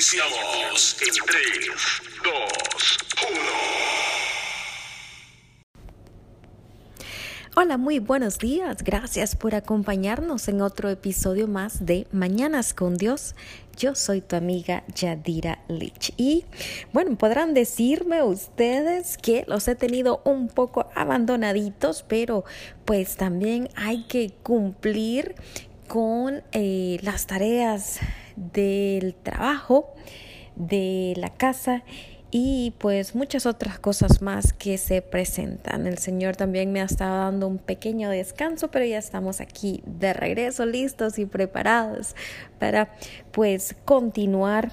Iniciamos en 3, 2, 1. Hola, muy buenos días. Gracias por acompañarnos en otro episodio más de Mañanas con Dios. Yo soy tu amiga Yadira Lich. Y bueno, podrán decirme ustedes que los he tenido un poco abandonaditos, pero pues también hay que cumplir con eh, las tareas del trabajo, de la casa y pues muchas otras cosas más que se presentan. El Señor también me ha estado dando un pequeño descanso, pero ya estamos aquí de regreso, listos y preparados para pues continuar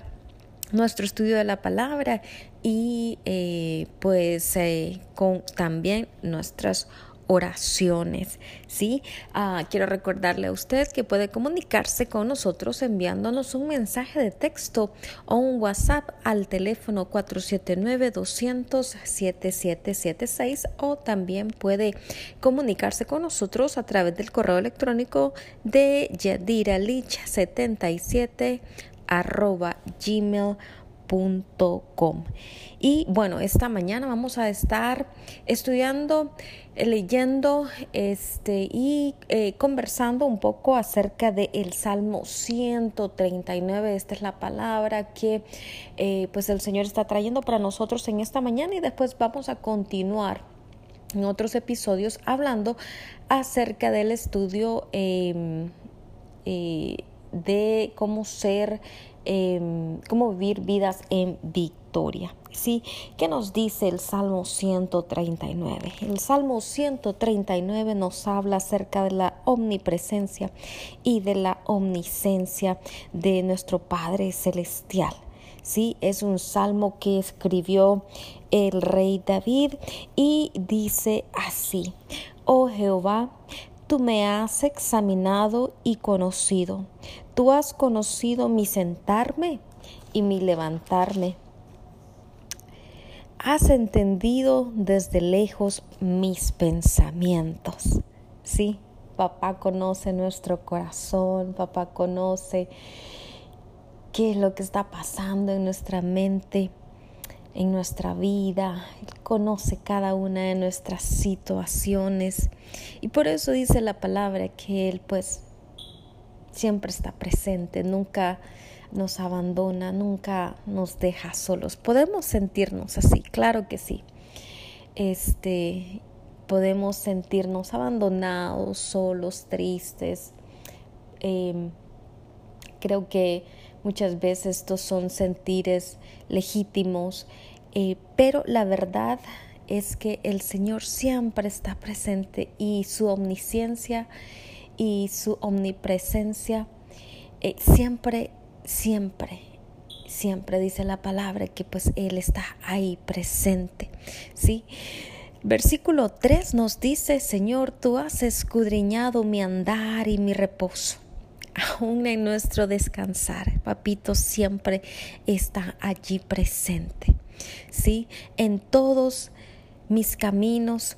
nuestro estudio de la palabra y eh, pues eh, con también nuestras oraciones, ¿sí? Ah, quiero recordarle a usted que puede comunicarse con nosotros enviándonos un mensaje de texto o un WhatsApp al teléfono 479-200-7776 o también puede comunicarse con nosotros a través del correo electrónico de yadiralich77 arroba gmail.com y bueno, esta mañana vamos a estar estudiando, leyendo este, y eh, conversando un poco acerca del el Salmo 139. Esta es la palabra que eh, pues el Señor está trayendo para nosotros en esta mañana y después vamos a continuar en otros episodios hablando acerca del estudio em, de cómo ser Em, cómo vivir vidas en victoria. ¿Sí? ¿Qué nos dice el Salmo 139? El Salmo 139 nos habla acerca de la omnipresencia y de la omniscencia de nuestro Padre Celestial. Sí, es un salmo que escribió el rey David y dice así, oh Jehová, tú me has examinado y conocido. Tú has conocido mi sentarme y mi levantarme. Has entendido desde lejos mis pensamientos. Sí, papá conoce nuestro corazón, papá conoce qué es lo que está pasando en nuestra mente, en nuestra vida. Él conoce cada una de nuestras situaciones. Y por eso dice la palabra que Él pues siempre está presente, nunca nos abandona, nunca nos deja solos. Podemos sentirnos así, claro que sí. Este, podemos sentirnos abandonados, solos, tristes. Em, creo que muchas veces estos son sentires legítimos, eh, pero la verdad es que el Señor siempre está presente y su omnisciencia y su omnipresencia eh, siempre, siempre, siempre dice la palabra que pues Él está ahí presente, ¿sí? Versículo 3 nos dice, Señor, tú has escudriñado mi andar y mi reposo. Aún en nuestro descansar, papito siempre está allí presente. ¿Sí? En todos mis caminos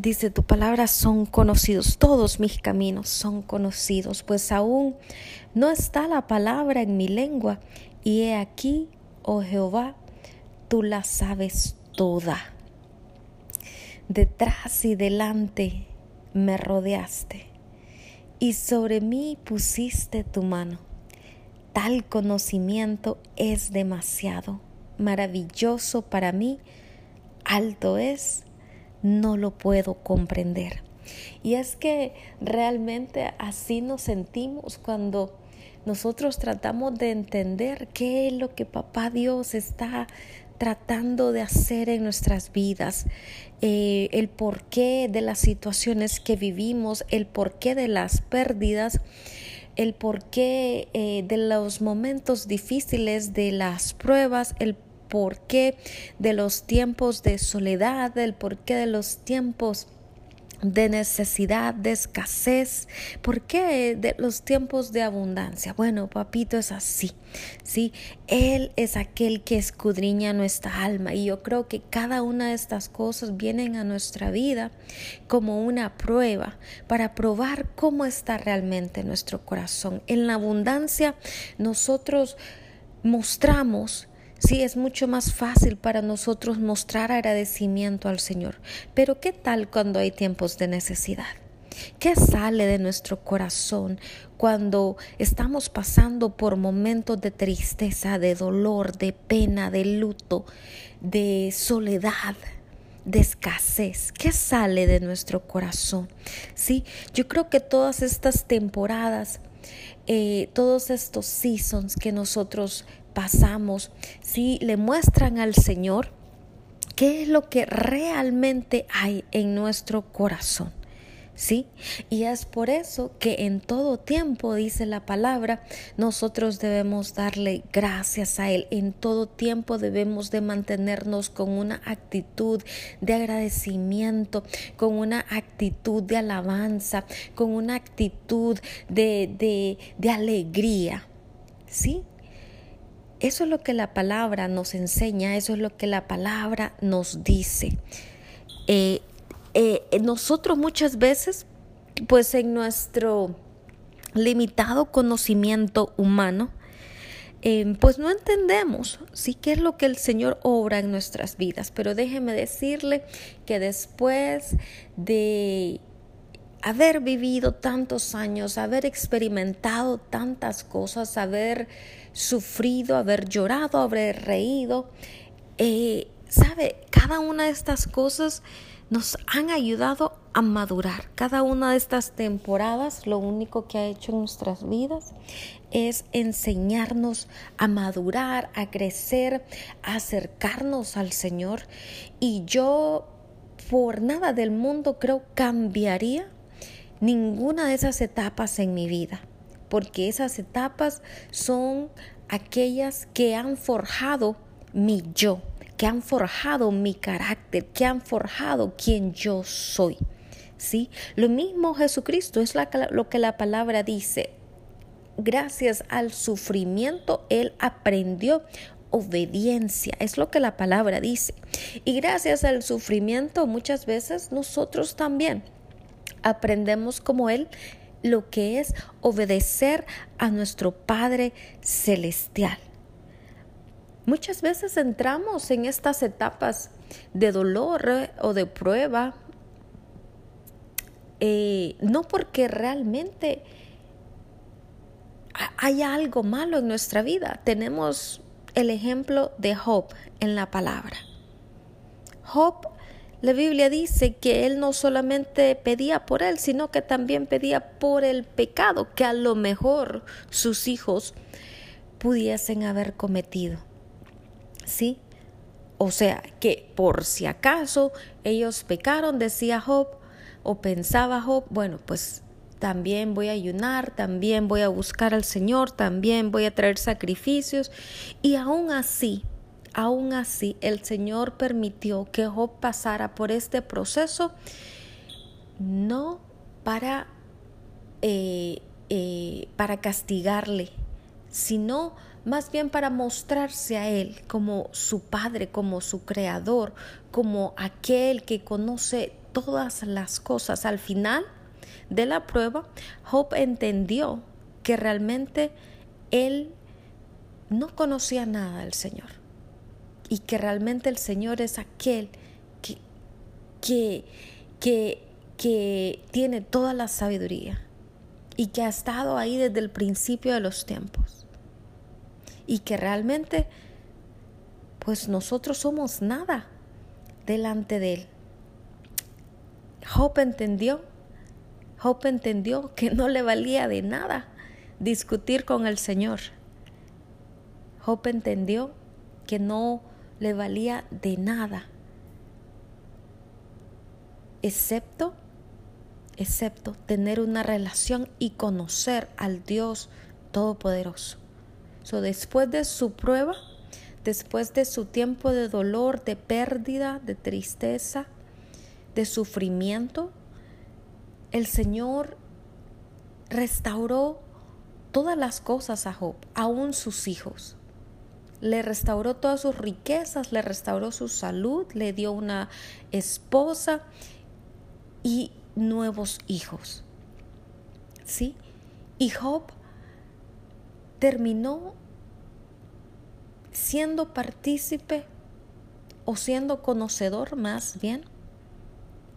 Dice, tu palabra son conocidos, todos mis caminos son conocidos, pues aún no está la palabra en mi lengua, y he aquí, oh Jehová, tú la sabes toda. Detrás y delante me rodeaste, y sobre mí pusiste tu mano. Tal conocimiento es demasiado, maravilloso para mí, alto es no lo puedo comprender. Y es que realmente así nos sentimos cuando nosotros tratamos de entender qué es lo que papá Dios está tratando de hacer en nuestras vidas, eh, el porqué de las situaciones que vivimos, el porqué de las pérdidas, el porqué eh, de los momentos difíciles, de las pruebas, el porqué de los tiempos de soledad, el porqué de los tiempos de necesidad, de escasez. ¿Por qué de los tiempos de abundancia? Bueno, papito es así, ¿sí? Él es aquel que escudriña nuestra alma y yo creo que cada una de estas cosas vienen a nuestra vida como una prueba para probar cómo está realmente nuestro corazón. En la abundancia nosotros mostramos, sí, es mucho más fácil para nosotros mostrar agradecimiento al Señor. Pero ¿qué tal cuando hay tiempos de necesidad? ¿Qué sale de nuestro corazón cuando estamos pasando por momentos de tristeza, de dolor, de pena, de luto, de soledad? de escasez. ¿Qué sale de nuestro corazón? Sí, yo creo que todas estas temporadas, eh, todos estos seasons que nosotros pasamos, sí, le muestran al Señor qué es lo que realmente hay en nuestro corazón. ¿sí? Y es por eso que en todo tiempo, dice la palabra, nosotros debemos darle gracias a Él. En todo tiempo debemos de mantenernos con una actitud de agradecimiento, con una actitud de alabanza, con una actitud de, de, de alegría, ¿sí? Eso es lo que la palabra nos enseña, eso es lo que la palabra nos dice. Eh, eh, nosotros muchas veces, pues en nuestro limitado conocimiento humano, eh, pues no entendemos sí qué es lo que el Señor obra en nuestras vidas. Pero déjeme decirle que después de haber vivido tantos años, haber experimentado tantas cosas, haber sufrido, haber llorado, haber reído, eh, sabe, cada una de estas cosas nos han ayudado a madurar. Cada una de estas temporadas lo único que ha hecho en nuestras vidas es enseñarnos a madurar, a crecer, a acercarnos al Señor. Y yo por nada del mundo creo cambiaría ninguna de esas etapas en mi vida, porque esas etapas son aquellas que han forjado mi yo que han forjado mi carácter, que han forjado quien yo soy. ¿Sí? Lo mismo Jesucristo es lo que la palabra dice. Gracias al sufrimiento, Él aprendió obediencia, es lo que la palabra dice. Y gracias al sufrimiento, muchas veces nosotros también aprendemos como Él lo que es obedecer a nuestro Padre Celestial. Muchas veces entramos en estas etapas de dolor eh, o de prueba, eh, no porque realmente haya algo malo en nuestra vida. Tenemos el ejemplo de Job en la palabra. Job, la Biblia dice que él no solamente pedía por él, sino que también pedía por el pecado que a lo mejor sus hijos pudiesen haber cometido. ¿sí? O sea, que por si acaso ellos pecaron, decía Job, o pensaba Job, bueno, pues también voy a ayunar, también voy a buscar al Señor, también voy a traer sacrificios. Y aún así, aún así, el Señor permitió que Job pasara por este proceso, no para, eh, eh, para castigarle, sino más bien para mostrarse a Él como su Padre, como su Creador, como aquel que conoce todas las cosas. Al final de la prueba, Job entendió que realmente Él no conocía nada del Señor y que realmente el Señor es aquel que, que, que, que tiene toda la sabiduría y que ha estado ahí desde el principio de los tiempos y que realmente pues nosotros somos nada delante de Él. Job entendió, Job entendió que no le valía de nada discutir con el Señor. Job entendió que no le valía de nada, excepto, excepto tener una relación y conocer al Dios Todopoderoso después de su prueba, después de su tiempo de dolor, de pérdida, de tristeza, de sufrimiento, el Señor restauró todas las cosas a Job, aún sus hijos. Le restauró todas sus riquezas, le restauró su salud, le dio una esposa y nuevos hijos. ¿Sí? Y Job terminó siendo partícipe o siendo conocedor más bien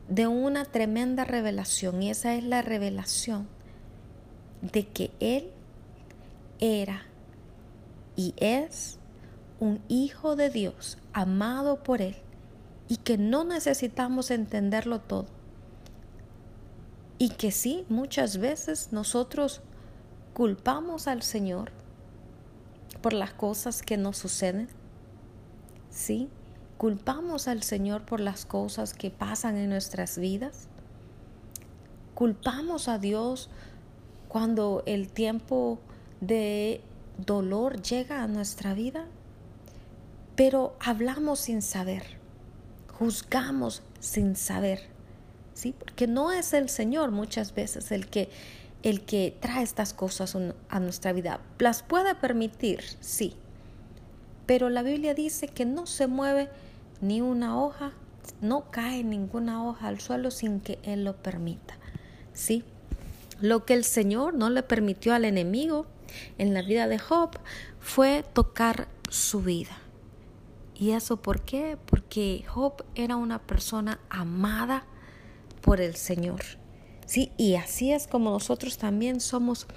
de una tremenda revelación y esa es la revelación de que Él era y es un hijo de Dios amado por Él y que no necesitamos entenderlo todo. Y que sí, muchas veces nosotros culpamos al Señor por las cosas que nos suceden. Sí, culpamos al Señor por las cosas que pasan en nuestras vidas. Culpamos a Dios cuando el tiempo de dolor llega a nuestra vida, pero hablamos sin saber, juzgamos sin saber, ¿sí? Porque no es el Señor muchas veces el que el que trae estas cosas a nuestra vida. Las puede permitir, sí, pero la Biblia dice que no se mueve ni una hoja, no cae ninguna hoja al suelo sin que Él lo permita, ¿sí? Lo que el Señor no le permitió al enemigo en la vida de Job fue tocar su vida. ¿Y eso por qué? Porque Job era una persona amada por el Señor. Sí, y así es como nosotros también somos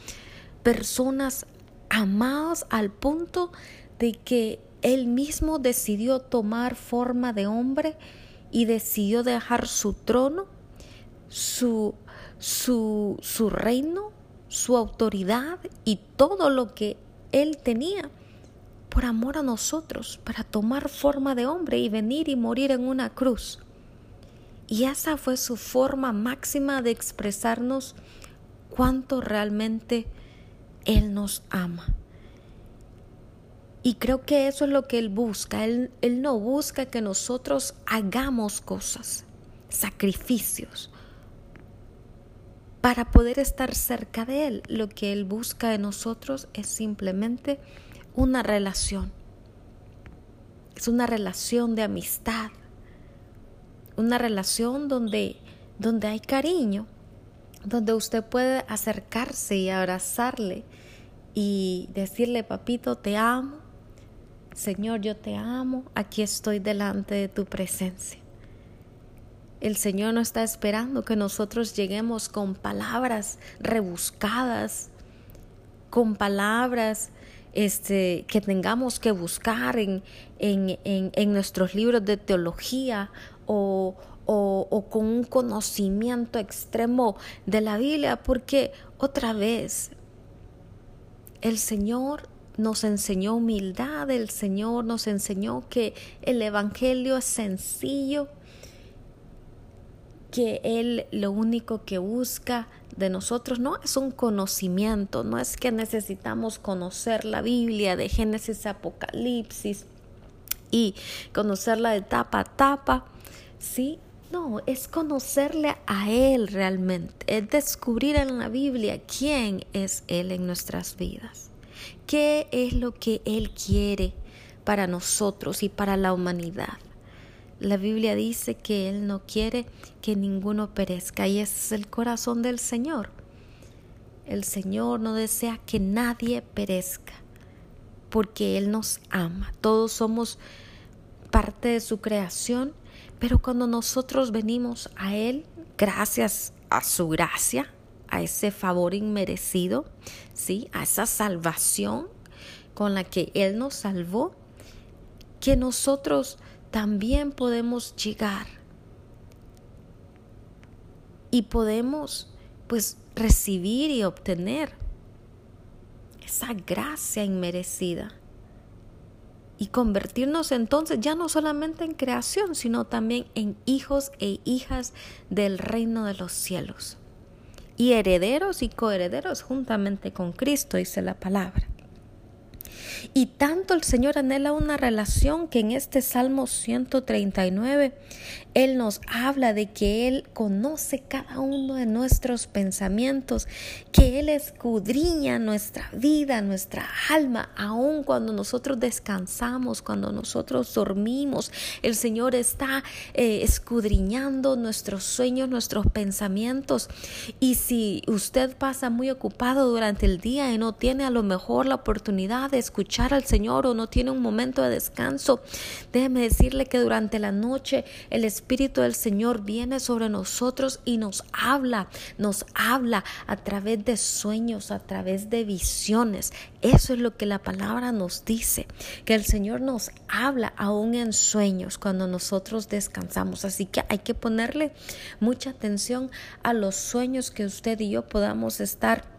personas amadas al punto de que él mismo decidió tomar forma de hombre y decidió dejar su trono, su, su, su reino su autoridad y todo lo que él tenía por amor a nosotros, para tomar forma de hombre y venir y morir en una cruz. Y esa fue su forma máxima de expresarnos cuánto realmente Él nos ama. Y creo que eso es lo que Él busca. Él, él no busca que nosotros hagamos cosas, sacrificios, para poder estar cerca de Él. Lo que Él busca de nosotros es simplemente una relación. Es una relación de amistad. Una relación donde, donde hay cariño, donde usted puede acercarse y abrazarle y decirle, papito, te amo. Señor, yo te amo. Aquí estoy delante de tu presencia. El Señor no está esperando que nosotros lleguemos con palabras rebuscadas, con palabras este, que tengamos que buscar en, en, en, nuestros libros de teología o, o, o, con un conocimiento extremo de la Biblia, porque otra vez el Señor nos enseñó humildad, el Señor nos enseñó que el Evangelio es sencillo que Él lo único que busca de nosotros no es un conocimiento, no es que necesitamos conocer la Biblia de Génesis a Apocalipsis y conocerla de tapa a tapa, ¿sí? No, es conocerle a Él realmente, es descubrir en la Biblia quién es Él en nuestras vidas, qué es lo que Él quiere para nosotros y para la humanidad. La Biblia dice que Él no quiere que ninguno perezca y ese es el corazón del Señor. El Señor no desea que nadie perezca porque Él nos ama. Todos somos parte de su creación, pero cuando nosotros venimos a Él, gracias a su gracia, a ese favor inmerecido, ¿sí? a esa salvación con la que Él nos salvó, que nosotros también podemos llegar. Y podemos pues recibir y obtener esa gracia inmerecida. Y convertirnos entonces ya no solamente en creación, sino también en hijos e hijas del reino de los cielos. Y herederos y coherederos juntamente con Cristo, dice la palabra. Y tanto el Señor anhela una relación que en este Salmo 139 Él nos habla de que Él conoce cada uno de nuestros pensamientos, que Él escudriña nuestra vida, nuestra alma, aun cuando nosotros descansamos, cuando nosotros dormimos. El Señor está eh, escudriñando nuestros sueños, nuestros pensamientos. Y si usted pasa muy ocupado durante el día y no tiene a lo mejor la oportunidad de escuchar al Señor o no tiene un momento de descanso, déjeme decirle que durante la noche el Espíritu del Señor viene sobre nosotros y nos habla, nos habla a través de sueños, a través de visiones. Eso es lo que la palabra nos dice, que el Señor nos habla aún en sueños cuando nosotros descansamos. Así que hay que ponerle mucha atención a los sueños que usted y yo podamos estar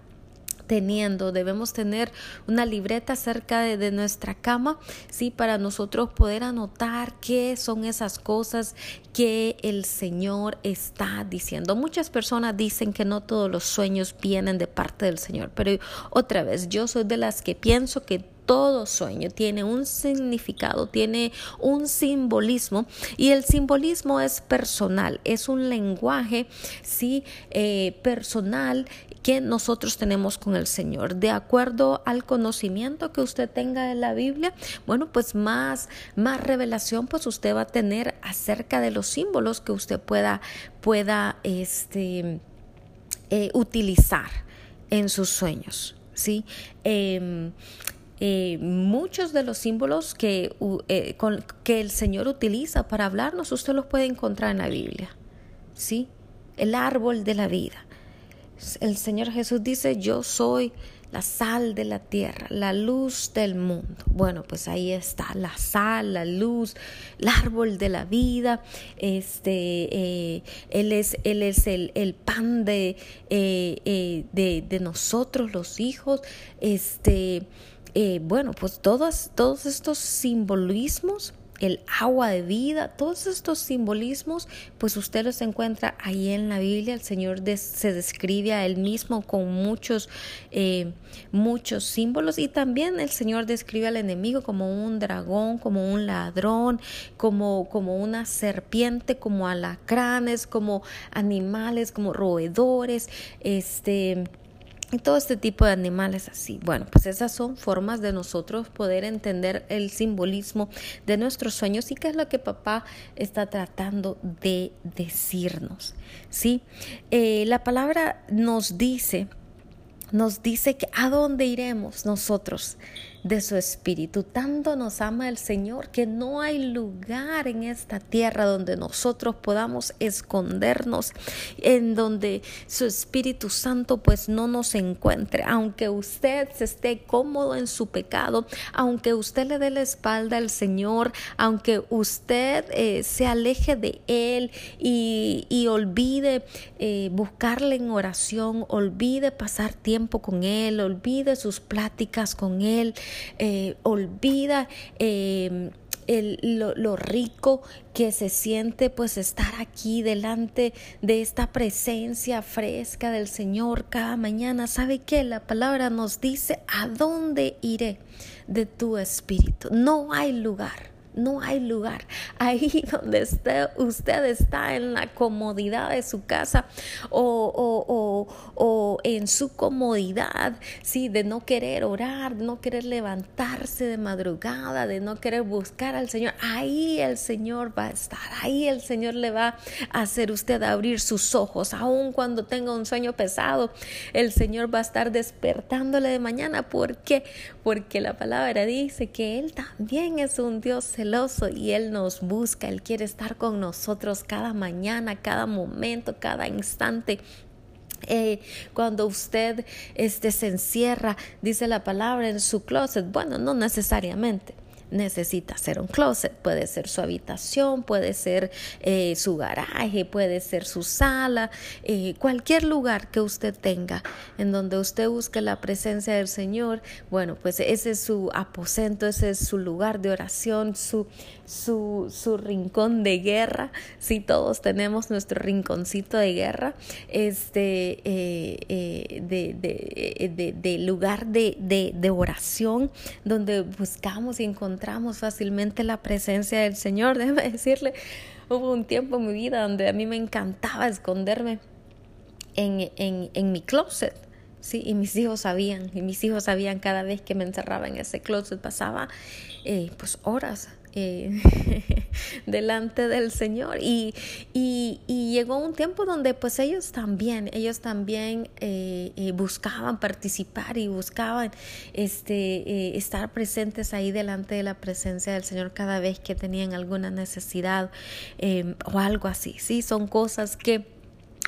teniendo. Debemos tener una libreta cerca de, nuestra cama, sí, para nosotros poder anotar qué son esas cosas que el Señor está diciendo. Muchas personas dicen que no todos los sueños vienen de parte del Señor, pero otra vez, yo soy de las que pienso que todo sueño tiene un significado, tiene un simbolismo y el simbolismo es personal, es un lenguaje, sí, eh, personal que nosotros tenemos con el Señor. De acuerdo al conocimiento que usted tenga de la Biblia, bueno, pues más, más revelación pues usted va a tener acerca de los símbolos que usted pueda, pueda este, eh, utilizar en sus sueños. ¿sí? Em, eh, muchos de los símbolos que, eh, que el Señor utiliza para hablarnos, usted los puede encontrar en la Biblia. ¿sí? El árbol de la vida el Señor Jesús dice, yo soy la sal de la tierra, la luz del mundo. Bueno, pues ahí está la sal, la luz, el árbol de la vida. Este, eh, él es, él es el, el pan de, eh, eh, de, de, nosotros, los hijos. Este, bueno, pues todos, todos estos simbolismos el agua de vida, todos estos simbolismos, pues usted los encuentra ahí en la Biblia. El Señor se describe a Él mismo con muchos, eh, muchos símbolos y también el Señor describe al enemigo como un dragón, como un ladrón, como, como una serpiente, como alacranes, como animales, como roedores, este y todo este tipo de animales así. Bueno, pues esas son formas de nosotros poder entender el simbolismo de nuestros sueños y qué es lo que papá está tratando de decirnos. ¿sí? Eh, la palabra nos dice, nos dice que a dónde iremos nosotros de su espíritu. Tanto nos ama el Señor que no hay lugar en esta tierra donde nosotros podamos escondernos, en donde su Espíritu Santo pues no nos encuentre. Aunque usted se esté cómodo en su pecado, aunque usted le dé la espalda al Señor, aunque usted eh, se aleje de Él y, olvide eh, buscarle en oración, olvide pasar tiempo con Él, olvide sus pláticas con Él, eh, olvida em, lo, rico que se siente pues estar aquí delante de esta presencia fresca del Señor cada mañana. ¿Sabe qué? La palabra nos dice, ¿a dónde iré de tu espíritu? No hay lugar no hay lugar. Ahí donde usted está en la comodidad de su casa o, en su comodidad, sí, de no querer orar, de no querer levantarse de madrugada, de no querer buscar al Señor. Ahí el Señor va a estar, ahí el Señor le va a hacer usted abrir sus ojos, aun cuando tenga un sueño pesado, el Señor va a estar despertándole de mañana. ¿Por qué? Porque la palabra dice que Él también es un Dios celoso y Él nos busca, Él quiere estar con nosotros cada mañana, cada momento, cada instante. Eh, cuando usted este, se encierra, dice la palabra, en su closet, bueno, no necesariamente necesita ser un closet. Puede ser su habitación, puede ser eh, su garaje, puede ser su sala, eh, cualquier lugar que usted tenga en donde usted busque la presencia del Señor. Bueno, pues ese es su aposento, ese es su lugar de oración, su, su, su rincón de guerra. Si todos tenemos nuestro rinconcito de guerra, este, eh, de, de, de, lugar de, de oración donde buscamos y encontramos encontramos fácilmente la presencia del Señor. Déjeme decirle, hubo un tiempo en mi vida donde a mí me encantaba esconderme en, en, en mi closet. Sí, y mis hijos sabían, y mis hijos sabían cada vez que me encerraba en ese closet, pasaba eh, pues horas eh, delante del Señor. Y, y, llegó un tiempo donde pues ellos también, ellos también eh, eh, buscaban participar y buscaban este, estar presentes ahí delante de la presencia del Señor cada vez que tenían alguna necesidad o algo así. Sí, son cosas que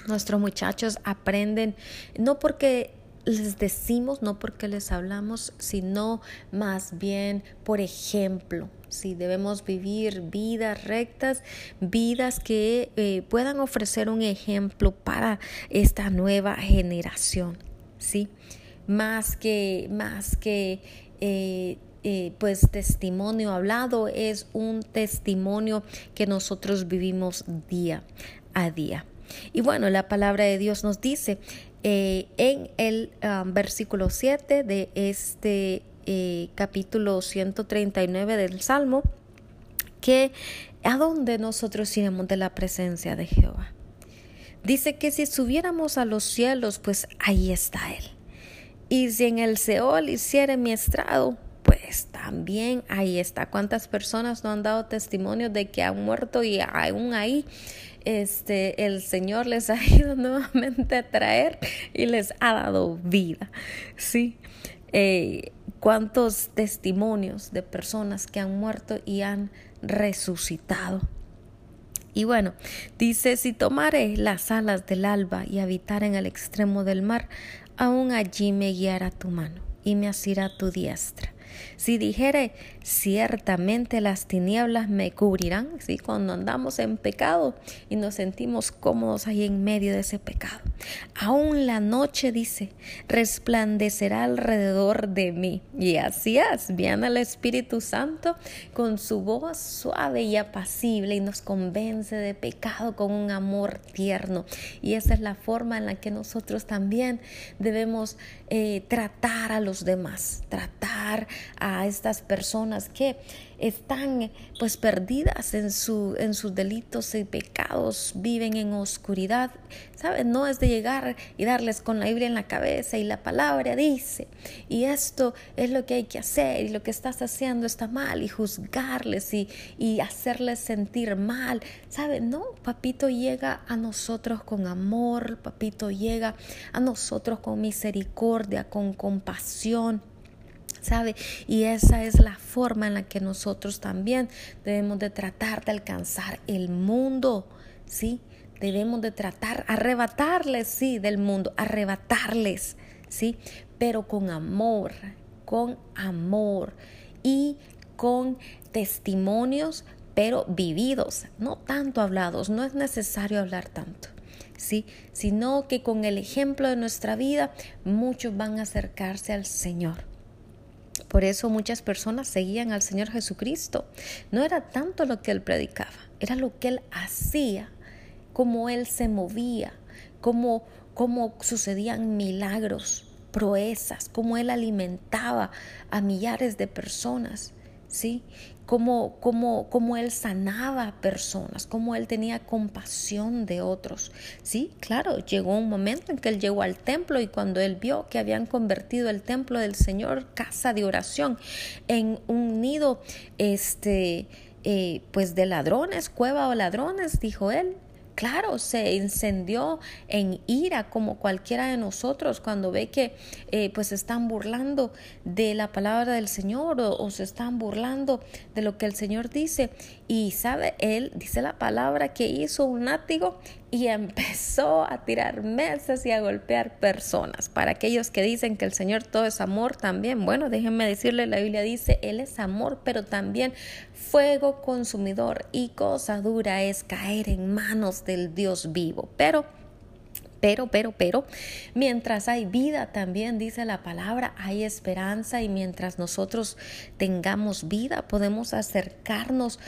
nuestros muchachos aprenden, no porque les decimos, no porque les hablamos, sino más bien por ejemplo. Si debemos vivir vidas rectas, vidas que eh, puedan ofrecer un ejemplo para esta nueva generación, ¿sí? Más que, más que eh, eh, pues testimonio hablado es un testimonio que nosotros vivimos día a día. Y bueno, la palabra de Dios nos dice eh, en el um, versículo 7 de este eh, capítulo 139 del Salmo, que a dónde nosotros iremos de la presencia de Jehová. Dice que si subiéramos a los cielos, pues ahí está Él. Y si en el Seol hiciera mi estrado, pues también ahí está. ¿Cuántas personas no han dado testimonio de que han muerto y aún ahí este, el Señor les ha ido nuevamente a traer y les ha dado vida. Sí. Eh, cuántos testimonios de personas que han muerto y han resucitado. Y bueno, dice, si tomare las alas del alba y habitar en el extremo del mar, aún allí me guiará tu mano y me asirá tu diestra. Si dijere, ciertamente las tinieblas me cubrirán, ¿sí? cuando andamos en pecado y nos sentimos cómodos ahí en medio de ese pecado. Aún la noche, dice, resplandecerá alrededor de mí. Y así es, viene el Espíritu Santo con su voz suave y apacible y nos convence de pecado con un amor tierno. Y esa es la forma en la que nosotros también debemos eh, tratar a los demás, tratar a estas personas que están pues perdidas en, su, en sus delitos y pecados, viven en oscuridad. ¿Saben? No es de llegar y darles con la Biblia en la cabeza y la palabra dice, y esto es lo que hay que hacer y lo que estás haciendo está mal y juzgarles y, y hacerles sentir mal. ¿Saben? No, papito llega a nosotros con amor, papito llega a nosotros con misericordia, con compasión ¿sabe? Y esa es la forma en la que nosotros también debemos de tratar de alcanzar el mundo, ¿sí? Debemos de tratar, arrebatarles, sí, del mundo, arrebatarles, ¿sí? Pero con amor, con amor y con testimonios, pero vividos, no tanto hablados, no es necesario hablar tanto. ¿sí? sino que con el ejemplo de nuestra vida muchos van a acercarse al Señor. Por eso muchas personas seguían al Señor Jesucristo. No era tanto lo que Él predicaba, era lo que Él hacía, cómo Él se movía, cómo, cómo sucedían milagros, proezas, cómo Él alimentaba a millares de personas. ¿sí? Cómo, cómo, cómo, él sanaba personas, cómo él tenía compasión de otros. Sí, claro, llegó un momento en que él llegó al templo y cuando él vio que habían convertido el templo del Señor, casa de oración, en un nido, este, eh, pues de ladrones, cueva o ladrones, dijo él, Claro, se encendió en ira como cualquiera de nosotros cuando ve que eh, pues están burlando de la palabra del Señor o, o, se están burlando de lo que el Señor dice. Y sabe, él dice la palabra que hizo un látigo y empezó a tirar mesas y a golpear personas. Para aquellos que dicen que el Señor todo es amor también, bueno, déjenme decirle, la Biblia dice, Él es amor, pero también fuego consumidor y cosa dura es caer en manos del Dios vivo. Pero pero, pero, pero, mientras hay vida también, dice la palabra, hay esperanza y mientras nosotros tengamos vida, podemos acercarnos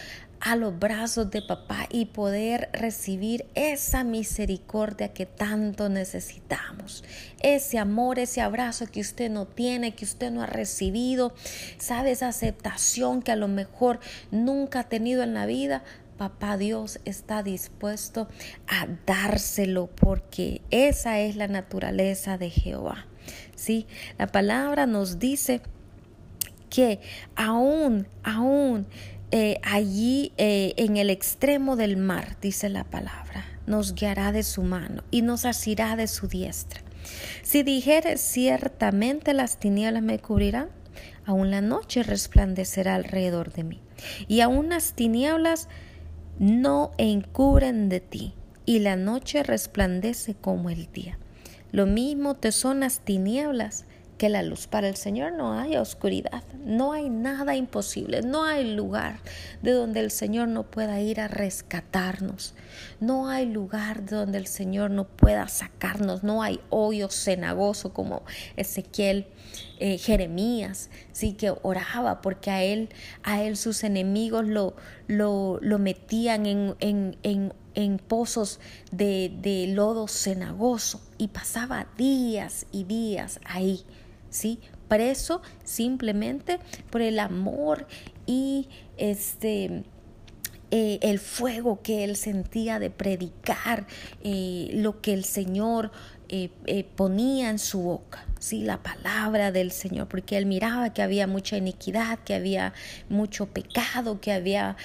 a los brazos de papá y poder recibir esa misericordia que tanto necesitamos. Ese amor, ese abrazo que usted no tiene, que usted no ha recibido, sabe esa aceptación que a lo mejor nunca ha tenido en la vida. Papá Dios está dispuesto a dárselo porque esa es la naturaleza de Jehová. Sí, la palabra nos dice que aún, aún eh, allí eh, en el extremo del mar, dice la palabra, nos guiará de su mano y nos asirá de su diestra. Si dijere ciertamente las tinieblas me cubrirán, aún la noche resplandecerá alrededor de mí, y aún las tinieblas no encubren de ti, y la noche resplandece como el día. Lo mismo te son las tinieblas que la luz. Para el Señor no hay oscuridad, no hay nada imposible, no hay lugar de donde el Señor no pueda ir a rescatarnos, no hay lugar de donde el Señor no pueda sacarnos, no hay hoyo cenagoso como Ezequiel. Eh, Jeremías, sí que oraba porque a él, a él sus enemigos lo, lo, lo metían en, en, en, en pozos de, de lodo cenagoso y pasaba días y días ahí. ¿Sí? Preso simplemente por el amor y este eh, el fuego que él sentía de predicar eh, lo que el Señor eh, ponía en su boca, sí, la palabra del Señor, porque él miraba que había mucha iniquidad, que había mucho pecado, que había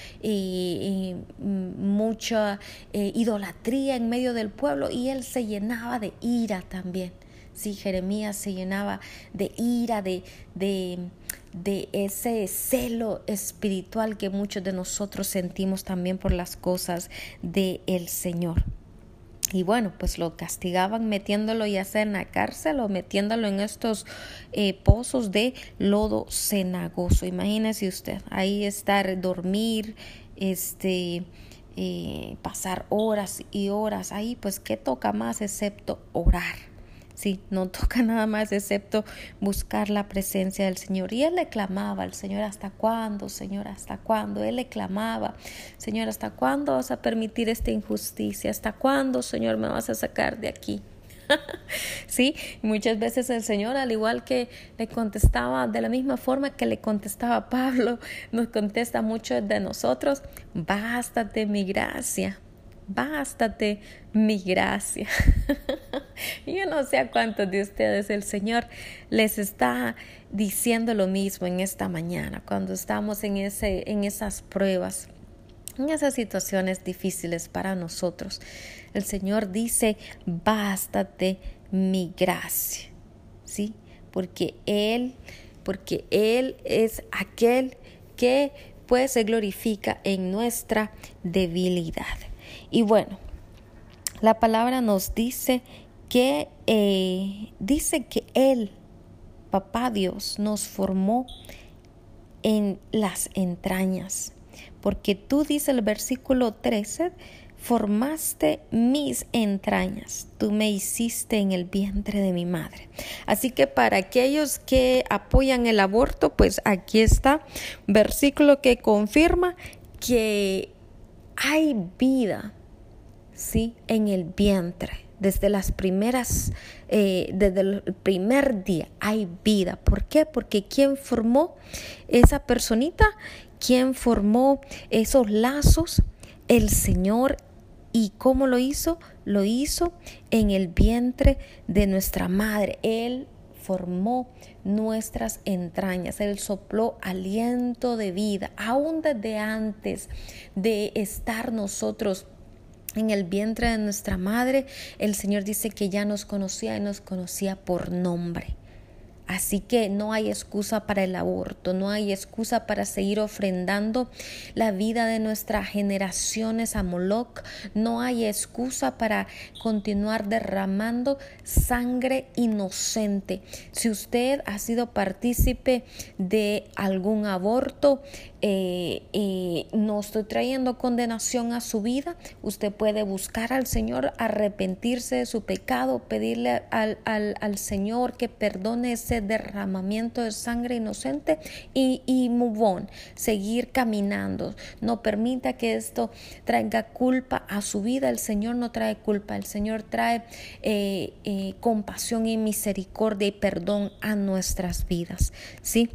mucha idolatría en medio del pueblo y él se llenaba de ira también. Sí, Jeremías se llenaba de ira, de, de, ese celo espiritual que muchos de nosotros sentimos también por las cosas del el Señor. Y bueno, pues lo castigaban metiéndolo ya sea en la cárcel o metiéndolo en estos eh, pozos de lodo cenagoso. Imagínese usted, ahí estar, dormir, este, eh, pasar horas y horas ahí, pues ¿qué toca más excepto orar? Sí, no toca nada más excepto buscar la presencia del Señor. Y él le clamaba al Señor, ¿hasta cuándo, Señor? ¿Hasta cuándo? Él le clamaba, Señor, ¿hasta cuándo vas a permitir esta injusticia? ¿Hasta cuándo, Señor, me vas a sacar de aquí? sí, muchas veces el Señor, al igual que le contestaba de la misma forma que le contestaba Pablo, nos contesta mucho de nosotros, bástate mi gracia, bástate mi gracia. Yo no sé a cuántos de ustedes el Señor les está diciendo lo mismo en esta mañana, cuando estamos en, ese, en esas pruebas, en esas situaciones difíciles para nosotros. El Señor dice, bástate mi gracia, ¿sí? Porque Él, porque Él es aquel que pues se glorifica en nuestra debilidad. Y bueno, la palabra nos dice que eh, dice que Él, Papá Dios, nos formó en las entrañas. Porque tú, dice el versículo 13, formaste mis entrañas, tú me hiciste en el vientre de mi madre. Así que para aquellos que apoyan el aborto, pues aquí está versículo que confirma que hay vida, ¿sí? En el vientre desde las primeras, eh, desde el primer día hay vida. ¿Por qué? Porque ¿quién formó esa personita? ¿Quién formó esos lazos? El Señor. ¿Y cómo lo hizo? Lo hizo en el vientre de nuestra madre. Él formó nuestras entrañas, Él sopló aliento de vida, aún desde antes de estar nosotros en el vientre de nuestra madre, el Señor dice que ya nos conocía y nos conocía por nombre. Así que no hay excusa para el aborto, no hay excusa para seguir ofrendando la vida de nuestras generaciones a Moloch, no hay excusa para continuar derramando sangre inocente. Si usted ha sido partícipe de algún aborto, eh, eh, no estoy trayendo condenación a su vida. Usted puede buscar al Señor, arrepentirse de su pecado, pedirle al, al, Señor que perdone ese derramamiento de sangre inocente y, y move seguir caminando. No permita que esto traiga culpa a su vida. El Señor no trae culpa, el Señor trae eh, compasión y misericordia y perdón a nuestras vidas. ¿Sí?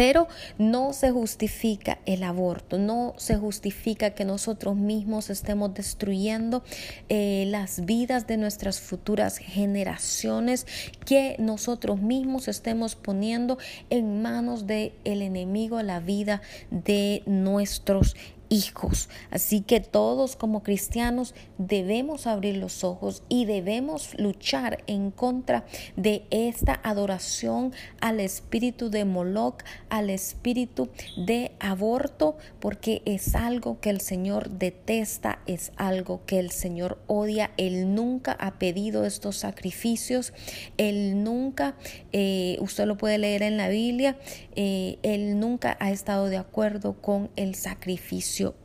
Pero no se justifica el aborto, no se justifica que nosotros mismos estemos destruyendo eh, las vidas de nuestras futuras generaciones, que nosotros mismos estemos poniendo en manos del enemigo la vida de nuestros hijos. Así que todos como cristianos debemos abrir los ojos y debemos luchar en contra de esta adoración al espíritu de Moloch, al espíritu de aborto, porque es algo que el Señor detesta, es algo que el Señor odia. Él nunca ha pedido estos sacrificios, Él nunca, eh, usted lo puede leer en la Biblia, eh, Él nunca ha estado de acuerdo con el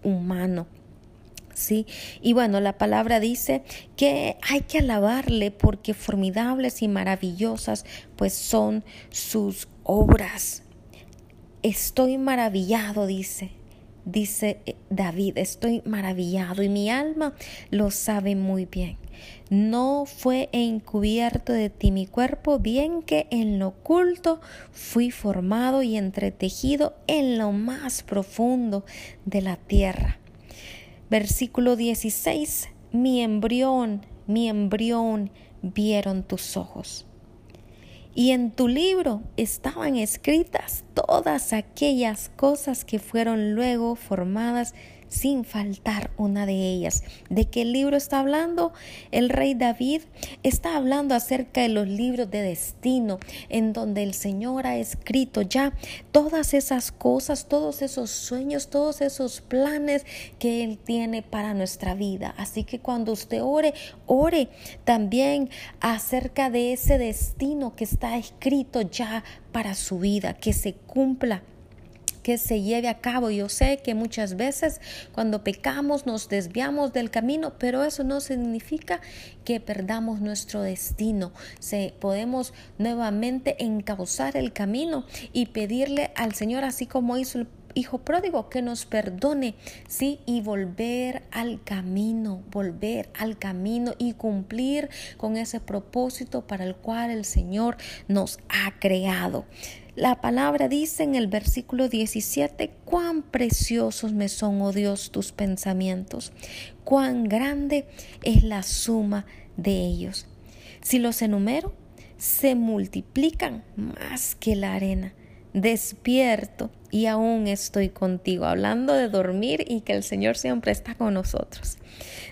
humano. ¿sí? Y bueno, la palabra dice que hay que alabarle porque formidables y maravillosas pues son sus obras. Estoy maravillado, dice. Dice eh, David, estoy maravillado y mi alma lo sabe muy bien. No fue encubierto de ti mi cuerpo, bien que en lo oculto fui formado y entretejido en lo más profundo de la tierra. Versículo 16. Mi embrión, mi embrión vieron tus ojos. Y en tu libro estaban escritas todas aquellas cosas que fueron luego formadas sin faltar una de ellas. ¿De qué libro está hablando? El rey David está hablando acerca de los libros de destino, en donde el Señor ha escrito ya todas esas cosas, todos esos sueños, todos esos planes que Él tiene para nuestra vida. Así que cuando usted ore, ore también acerca de ese destino que está escrito ya para su vida, que se cumpla que se lleve a cabo. Yo sé que muchas veces cuando pecamos nos desviamos del camino, pero eso no significa que perdamos nuestro destino. Se, podemos nuevamente encauzar el camino y pedirle al Señor, así como hizo el hijo pródigo, que nos perdone, sí, y volver al camino, volver al camino y cumplir con ese propósito para el cual el Señor nos ha creado. La palabra dice en el versículo 17, cuán preciosos me son, oh Dios, tus pensamientos, cuán grande es la suma de ellos. Si los enumero, se multiplican más que la arena. Despierto y aún estoy contigo, hablando de dormir y que el Señor siempre está con nosotros.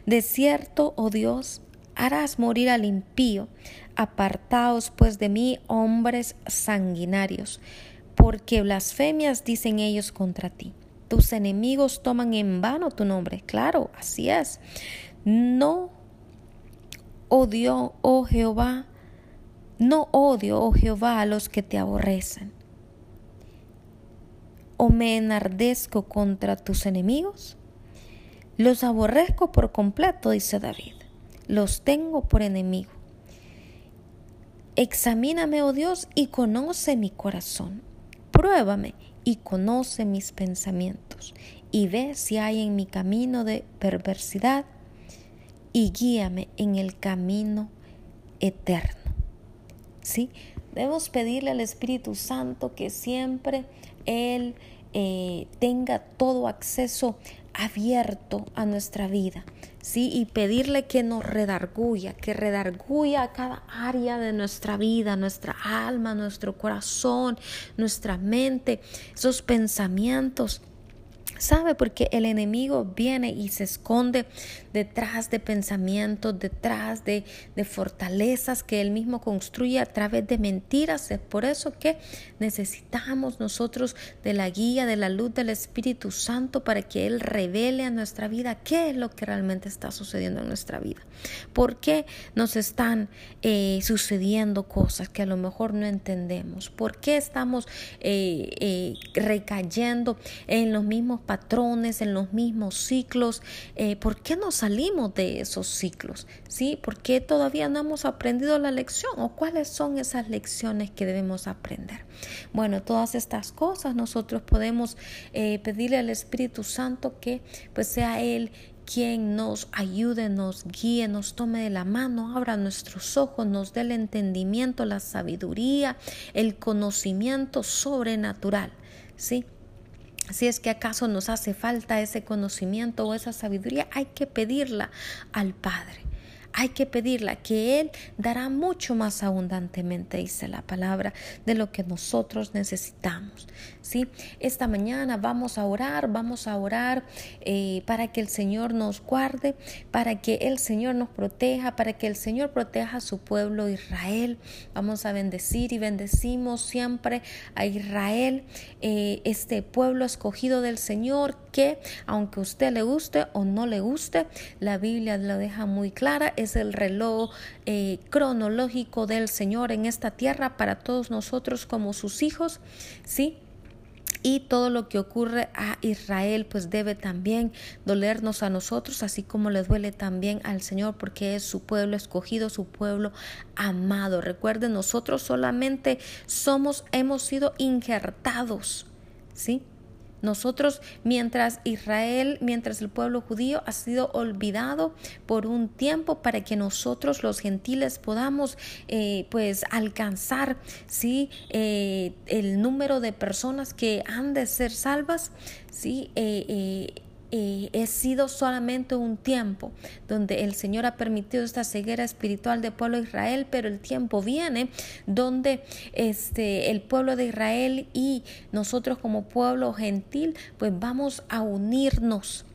De cierto, oh Dios, harás morir al impío, Apartaos pues de mí, hombres sanguinarios, porque blasfemias dicen ellos contra ti. Tus enemigos toman en vano tu nombre. Claro, así es. No odio, oh Jehová, no odio, oh Jehová, a los que te aborrecen. ¿O me enardezco contra tus enemigos? Los aborrezco por completo, dice David. Los tengo por enemigo. Examíname, oh Dios, y conoce mi corazón. Pruébame y conoce mis pensamientos, y ve si hay en mi camino de perversidad, y guíame en el camino eterno. ¿Sí? Debemos pedirle al Espíritu Santo que siempre Él eh, tenga todo acceso abierto a nuestra vida, ¿sí? Y pedirle que nos redarguya, que redarguya cada área de nuestra vida, nuestra alma, nuestro corazón, nuestra mente, esos pensamientos ¿Sabe? Porque el enemigo viene y se esconde detrás de pensamientos, detrás de, fortalezas que él mismo construye a través de mentiras. Es por eso que necesitamos nosotros de la guía, de la luz del Espíritu Santo para que Él revele a nuestra vida qué es lo que realmente está sucediendo en nuestra vida. ¿Por qué nos están eh, sucediendo cosas que a lo mejor no entendemos? ¿Por qué estamos eh, eh, recayendo en los mismos patrones, en los mismos ciclos. Eh, ¿Por qué no salimos de esos ciclos? ¿Sí? ¿Por qué todavía no hemos aprendido la lección? ¿O cuáles son esas lecciones que debemos aprender? Bueno, todas estas cosas nosotros podemos eh, pedirle al Espíritu Santo que pues sea Él quien nos ayude, nos guíe, nos tome de la mano, abra nuestros ojos, nos dé el entendimiento, la sabiduría, el conocimiento sobrenatural ¿sí? Si es que acaso nos hace falta ese conocimiento o esa sabiduría, hay que pedirla al Padre hay que pedirla, que Él dará mucho más abundantemente, dice la palabra, de lo que nosotros necesitamos. ¿Sí? Esta mañana vamos a orar, vamos a orar eh, para que el Señor nos guarde, para que el Señor nos proteja, para que el Señor proteja a su pueblo Israel. Vamos a bendecir y bendecimos siempre a Israel, eh, este pueblo escogido del Señor, que aunque usted le guste o no le guste, la Biblia lo deja muy clara es el reloj eh, cronológico del Señor en esta tierra para todos nosotros como sus hijos, ¿sí? Y todo lo que ocurre a Israel pues debe también dolernos a nosotros así como le duele también al Señor porque es su pueblo escogido, su pueblo amado. Recuerden, nosotros solamente somos hemos sido injertados, ¿sí? Nosotros, mientras Israel, mientras el pueblo judío ha sido olvidado por un tiempo para que nosotros los gentiles podamos eh, pues alcanzar ¿sí? Eh, el número de personas que han de ser salvas, ¿sí? Eh, eh, he sido solamente un tiempo donde el Señor ha permitido esta ceguera espiritual del pueblo de Israel, pero el tiempo viene donde este, el pueblo de Israel y nosotros como pueblo gentil, pues vamos a unirnos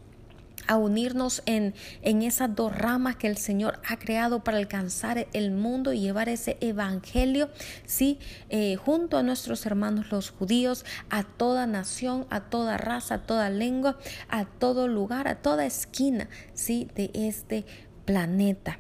a unirnos en, en esas dos ramas que el Señor ha creado para alcanzar el mundo y llevar ese evangelio, sí, eh, junto a nuestros hermanos los judíos, a toda nación, a toda raza, a toda lengua, a todo lugar, a toda esquina, sí, de este planeta.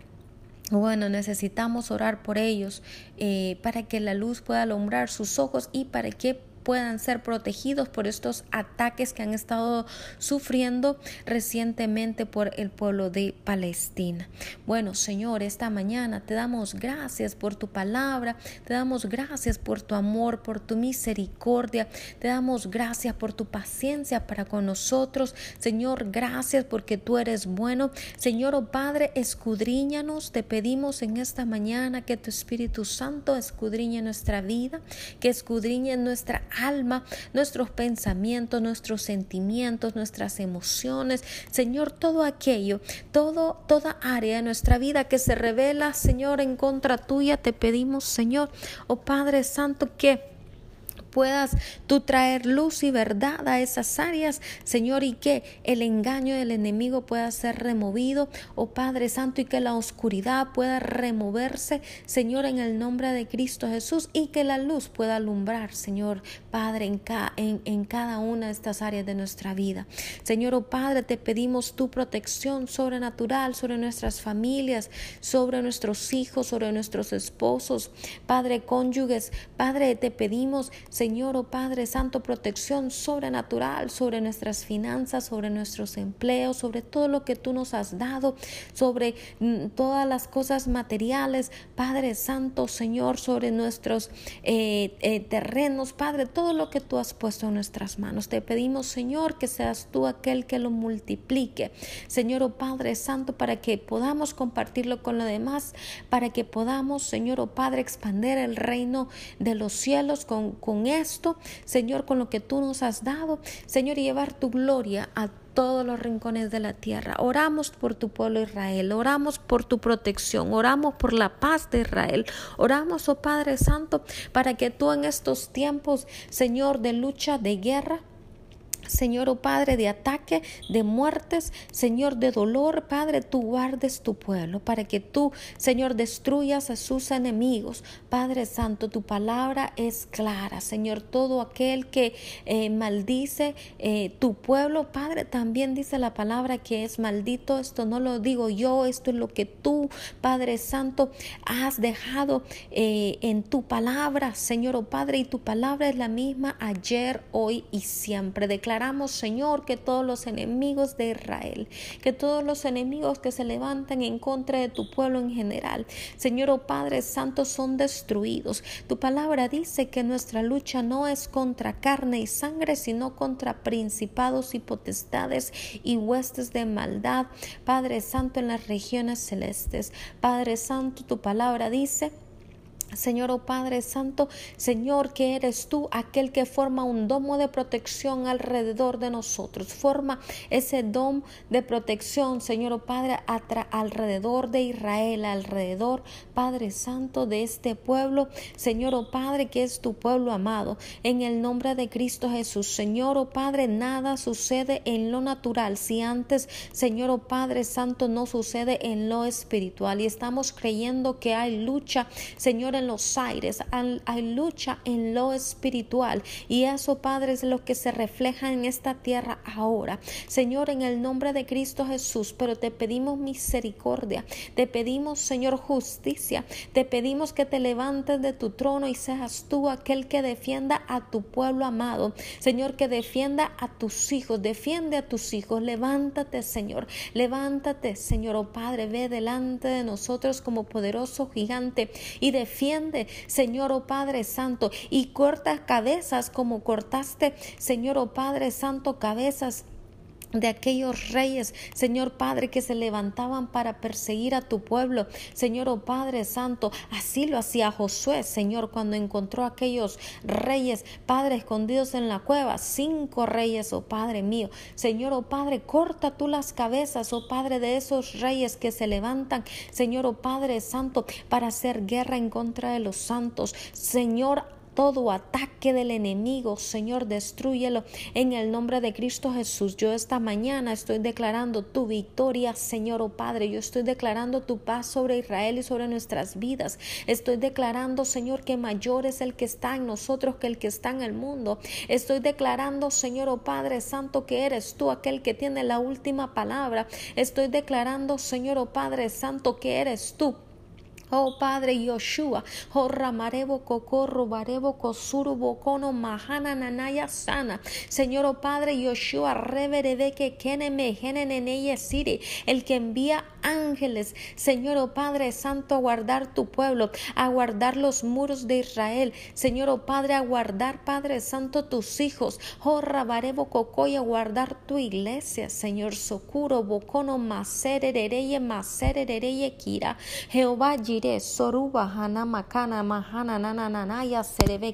Bueno, necesitamos orar por ellos eh, para que la luz pueda alumbrar sus ojos y para que puedan ser protegidos por estos ataques que han estado sufriendo recientemente por el pueblo de Palestina. Bueno, Señor, esta mañana te damos gracias por tu palabra, te damos gracias por tu amor, por tu misericordia, te damos gracias por tu paciencia para con nosotros. Señor, gracias porque tú eres bueno. Señor, oh Padre, escudriñanos, te pedimos en esta mañana que tu Espíritu Santo escudriñe nuestra vida, que escudriñe nuestra alma, nuestros pensamientos, nuestros sentimientos, nuestras emociones, Señor, todo aquello, todo, toda área de nuestra vida que se revela, Señor, en contra tuya, te pedimos, Señor, oh Padre Santo, que puedas tú traer luz y verdad a esas áreas, Señor, y que el engaño del enemigo pueda ser removido, oh Padre Santo, y que la oscuridad pueda removerse, Señor, en el nombre de Cristo Jesús, y que la luz pueda alumbrar, Señor, Padre, en, en, en cada una de estas áreas de nuestra vida. Señor, oh Padre, te pedimos tu protección sobrenatural sobre nuestras familias, sobre nuestros hijos, sobre nuestros esposos, Padre, cónyuges, Padre, te pedimos, Señor, oh Padre Santo, protección sobrenatural sobre nuestras finanzas, sobre nuestros empleos, sobre todo lo que tú nos has dado, sobre mm, todas las cosas materiales, Padre Santo, Señor, sobre nuestros eh, eh, terrenos, Padre, todo lo que tú has puesto en nuestras manos. Te pedimos, Señor, que seas tú aquel que lo multiplique. Señor, oh Padre Santo, para que podamos compartirlo con los demás, para que podamos, Señor, oh Padre, expander el reino de los cielos con, con esto, Señor, con lo que tú nos has dado, Señor, y llevar tu gloria a todos los rincones de la tierra. Oramos por tu pueblo Israel, oramos por tu protección, oramos por la paz de Israel, oramos, oh Padre Santo, para que tú en estos tiempos, Señor, de lucha, de guerra, Señor, oh Padre, de ataque, de muertes, Señor, de dolor, Padre, tú guardes tu pueblo para que tú, Señor, destruyas a sus enemigos. Padre Santo, tu palabra es clara, Señor, todo aquel que eh, maldice eh, tu pueblo, Padre, también dice la palabra que es maldito. Esto no lo digo yo, esto es lo que tú, Padre Santo, has dejado eh, en tu palabra, Señor, oh Padre, y tu palabra es la misma ayer, hoy y siempre. Declara Señor, que todos los enemigos de Israel, que todos los enemigos que se levantan en contra de tu pueblo en general, Señor, oh Padre Santo, son destruidos. Tu palabra dice que nuestra lucha no es contra carne y sangre, sino contra principados y potestades y huestes de maldad, Padre Santo, en las regiones celestes. Padre Santo, tu palabra dice Señor, oh Padre Santo, Señor, que eres tú aquel que forma un domo de protección alrededor de nosotros. Forma ese domo de protección, Señor, oh Padre, alrededor de Israel, alrededor, Padre Santo, de este pueblo. Señor, oh Padre, que es tu pueblo amado. En el nombre de Cristo Jesús, Señor, oh Padre, nada sucede en lo natural si antes, Señor, oh Padre Santo, no sucede en lo espiritual. Y estamos creyendo que hay lucha, Señor, en los aires, hay lucha en lo espiritual y eso, Padre, es lo que se refleja en esta tierra ahora. Señor, en el nombre de Cristo Jesús, pero te pedimos misericordia, te pedimos, Señor, justicia, te pedimos que te levantes de tu trono y seas tú aquel que defienda a tu pueblo amado. Señor, que defienda a tus hijos, defiende a tus hijos, levántate, Señor, levántate, Señor, oh Padre, ve delante de nosotros como poderoso gigante y defiende Señor, oh Padre Santo, y corta cabezas como cortaste, Señor, oh Padre Santo, cabezas de aquellos reyes, Señor Padre, que se levantaban para perseguir a tu pueblo. Señor, oh Padre Santo, así lo hacía Josué, Señor, cuando encontró a aquellos reyes, Padre, escondidos en la cueva, cinco reyes, oh Padre mío. Señor, oh Padre, corta tú las cabezas, oh Padre, de esos reyes que se levantan, Señor, oh Padre Santo, para hacer guerra en contra de los santos. Señor, todo ataque del enemigo, Señor, destruyelo en el nombre de Cristo Jesús. Yo esta mañana estoy declarando tu victoria, Señor, oh Padre. Yo estoy declarando tu paz sobre Israel y sobre nuestras vidas. Estoy declarando, Señor, que mayor es el que está en nosotros que el que está en el mundo. Estoy declarando, Señor, oh Padre Santo, que eres tú aquel que tiene la última palabra. Estoy declarando, Señor, oh Padre Santo, que eres tú Oh Padre Yoshua, oh Ramarebo Cocorro, Barebo Kosuru Bocono, Mahana Nanaya Sana. Señor, oh Padre Yoshua, Reverebe Keneme, Geneneneye Siri, el que envía ángeles, Señor, oh Padre Santo, a guardar tu pueblo, a guardar los muros de Israel. Señor, oh Padre, a guardar, Padre Santo, tus hijos. Oh Rabarebo Cocoy, a guardar tu iglesia, Señor, Socuro, Bocono, Maserereye, Maserereye Kira. Jehová Soruba, Makana, Mahana, Nananaya,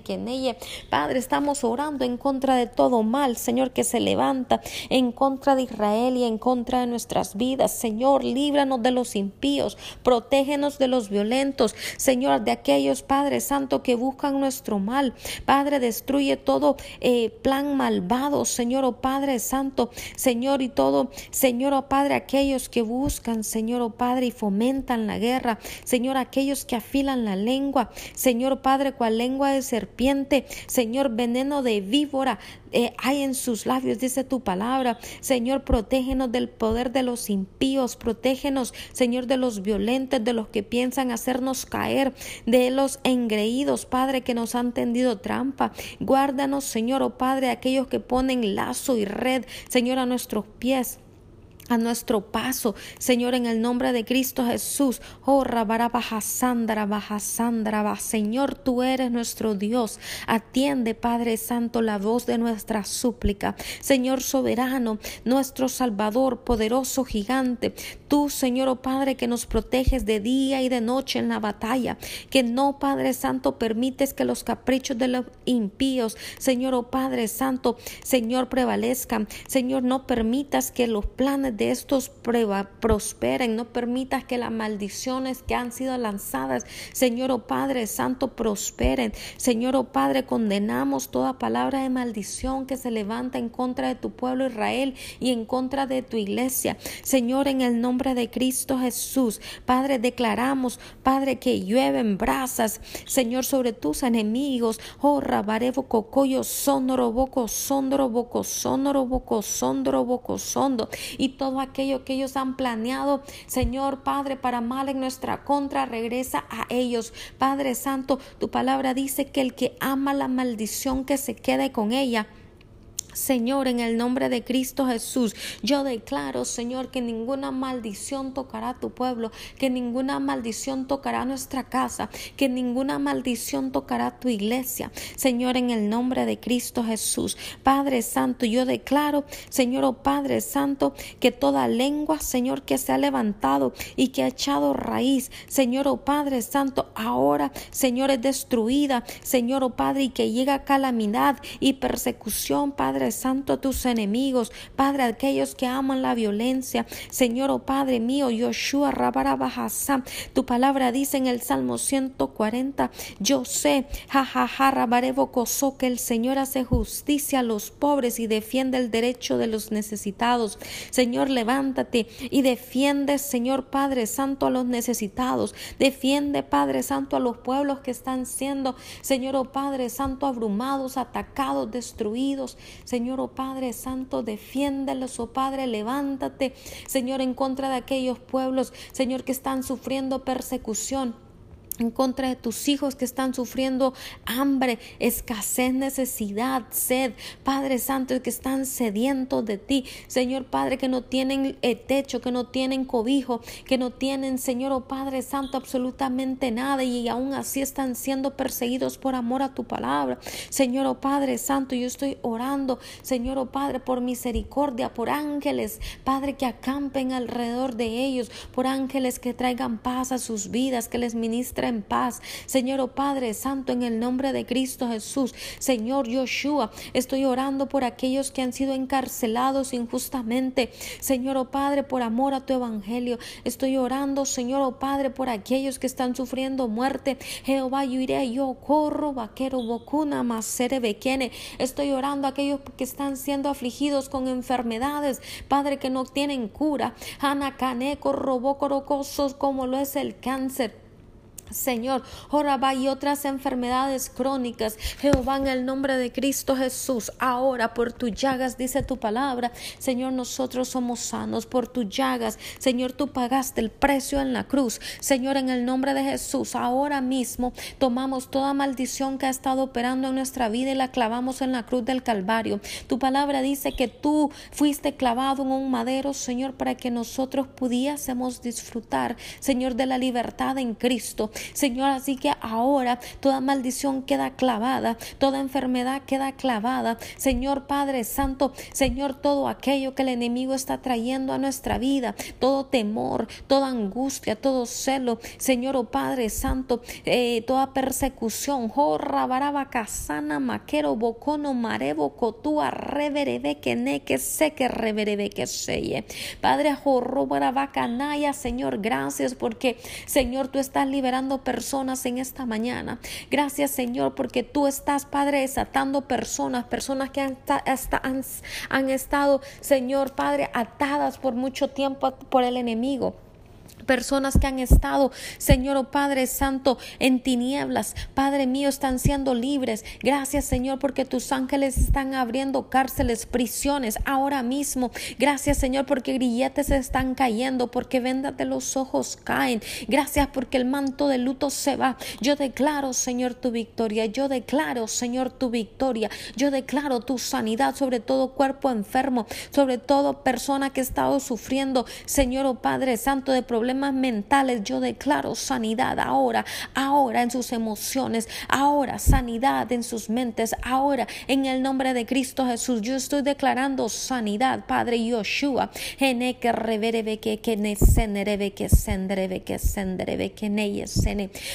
Keneye. Padre, estamos orando en contra de todo mal, Señor, que se levanta en contra de Israel y en contra de nuestras vidas. Señor, líbranos de los impíos, protégenos de los violentos, Señor, de aquellos, Padre Santo, que buscan nuestro mal. Padre, destruye todo eh, plan malvado, Señor, oh Padre Santo, Señor, y todo, Señor, oh Padre, aquellos que buscan, Señor, oh Padre, y fomentan la guerra, Señor, aquellos que afilan la lengua, Señor Padre, cual lengua de serpiente, Señor, veneno de víbora, eh, hay en sus labios, dice tu palabra. Señor, protégenos del poder de los impíos, protégenos, Señor, de los violentos, de los que piensan hacernos caer, de los engreídos, Padre, que nos han tendido trampa. Guárdanos, Señor, oh Padre, aquellos que ponen lazo y red, Señor, a nuestros pies a nuestro paso, Señor, en el nombre de Cristo Jesús. Oh, Sandra, Señor, tú eres nuestro Dios. Atiende, Padre Santo, la voz de nuestra súplica. Señor soberano, nuestro Salvador, poderoso gigante. Tú, Señor, oh Padre, que nos proteges de día y de noche en la batalla. Que no, Padre Santo, permites que los caprichos de los impíos, Señor, oh Padre Santo, Señor, prevalezcan. Señor, no permitas que los planes de estos pruebas prosperen, no permitas que las maldiciones que han sido lanzadas, Señor o oh Padre Santo, prosperen. Señor o oh Padre, condenamos toda palabra de maldición que se levanta en contra de tu pueblo Israel y en contra de tu iglesia. Señor, en el nombre de Cristo Jesús, Padre, declaramos, Padre, que llueven brasas, Señor, sobre tus enemigos. Oh, rabarevo cocoyo, sondro boco, sondro boco, sondro boco, sondro boco, sondo. Y todo aquello que ellos han planeado, Señor Padre, para mal en nuestra contra, regresa a ellos. Padre Santo, tu palabra dice que el que ama la maldición que se quede con ella Señor, en el nombre de Cristo Jesús, yo declaro, Señor, que ninguna maldición tocará a tu pueblo, que ninguna maldición tocará nuestra casa, que ninguna maldición tocará tu iglesia. Señor, en el nombre de Cristo Jesús, Padre Santo, yo declaro, Señor, oh Padre Santo, que toda lengua, Señor, que se ha levantado y que ha echado raíz, Señor, oh Padre Santo, ahora, Señor, es destruida, Señor, oh Padre, y que llega calamidad y persecución, Padre Santo, a tus enemigos, Padre, aquellos que aman la violencia. Señor, oh Padre mío, Yoshua Rabarabajasa, tu palabra dice en el Salmo 140, yo sé, jajaja, Rabarevocoso, que el Señor hace justicia a los pobres y defiende el derecho de los necesitados. Señor, levántate y defiende, Señor Padre Santo, a los necesitados. Defiende, Padre Santo, a los pueblos que están siendo, Señor, oh Padre Santo, abrumados, atacados, destruidos. Señor, oh Padre Santo, defiéndelos, oh Padre, levántate, Señor, en contra de aquellos pueblos, Señor, que están sufriendo persecución en contra de tus hijos que están sufriendo hambre, escasez, necesidad, sed, Padre Santo, que están sedientos de ti, Señor Padre, que no tienen eh, techo, que no tienen cobijo, que no tienen, Señor, oh Padre Santo, absolutamente nada y aún así están siendo perseguidos por amor a tu palabra. Señor, oh Padre Santo, yo estoy orando, Señor, oh Padre, por misericordia, por ángeles, Padre, que acampen alrededor de ellos, por ángeles que traigan paz a sus vidas, que les ministren en paz. Señor, oh Padre Santo, en el nombre de Cristo Jesús. Señor Yoshua, estoy orando por aquellos que han sido encarcelados injustamente. Señor, oh Padre, por amor a tu evangelio. Estoy orando, Señor, oh Padre, por aquellos que están sufriendo muerte. Jehová, yo iré, yo corro, vaquero, bocuna, masere, bequene. Estoy orando a aquellos que están siendo afligidos con enfermedades, Padre, que no tienen cura. Anacaneco, robocorocosos, como lo es el cáncer. Señor, Joraba y otras enfermedades crónicas, Jehová, en el nombre de Cristo Jesús, ahora por tus llagas, dice tu palabra, Señor, nosotros somos sanos por tus llagas, Señor, tú pagaste el precio en la cruz, Señor, en el nombre de Jesús, ahora mismo tomamos toda maldición que ha estado operando en nuestra vida y la clavamos en la cruz del Calvario. Tu palabra dice que tú fuiste clavado en un madero, Señor, para que nosotros pudiésemos disfrutar, Señor, de la libertad en Cristo. Señor, así que ahora toda maldición queda clavada, toda enfermedad queda clavada. Señor Padre Santo, Señor, todo aquello que el enemigo está trayendo a nuestra vida, todo temor, toda angustia, todo celo, Señor, oh Padre Santo, eh, toda persecución, jorra, baraba, casana, maquero, bocono, marevo, cotúa, reverebe, que ne, que sé que reverebe, que seye. Padre, jorro, baraba, canaya, Señor, gracias porque, Señor, tú estás liberando personas en esta mañana. Gracias Señor porque tú estás, Padre, desatando personas, personas que han, han, han estado, Señor, Padre, atadas por mucho tiempo por el enemigo personas que han estado, Señor oh Padre Santo, en tinieblas. Padre mío, están siendo libres. Gracias, Señor, porque tus ángeles están abriendo cárceles, prisiones ahora mismo. Gracias, Señor, porque grilletes están cayendo, porque vendas de los ojos caen. Gracias porque el manto de luto se va. Yo declaro, Señor, tu victoria. Yo declaro, Señor, tu victoria. Yo declaro tu sanidad sobre todo cuerpo enfermo, sobre todo persona que ha estado sufriendo, Señor, oh Padre Santo, de problemas mentales, yo declaro sanidad ahora, ahora en sus emociones, ahora sanidad en sus mentes, ahora en el nombre de Cristo Jesús. Yo estoy declarando sanidad, Padre Yoshua.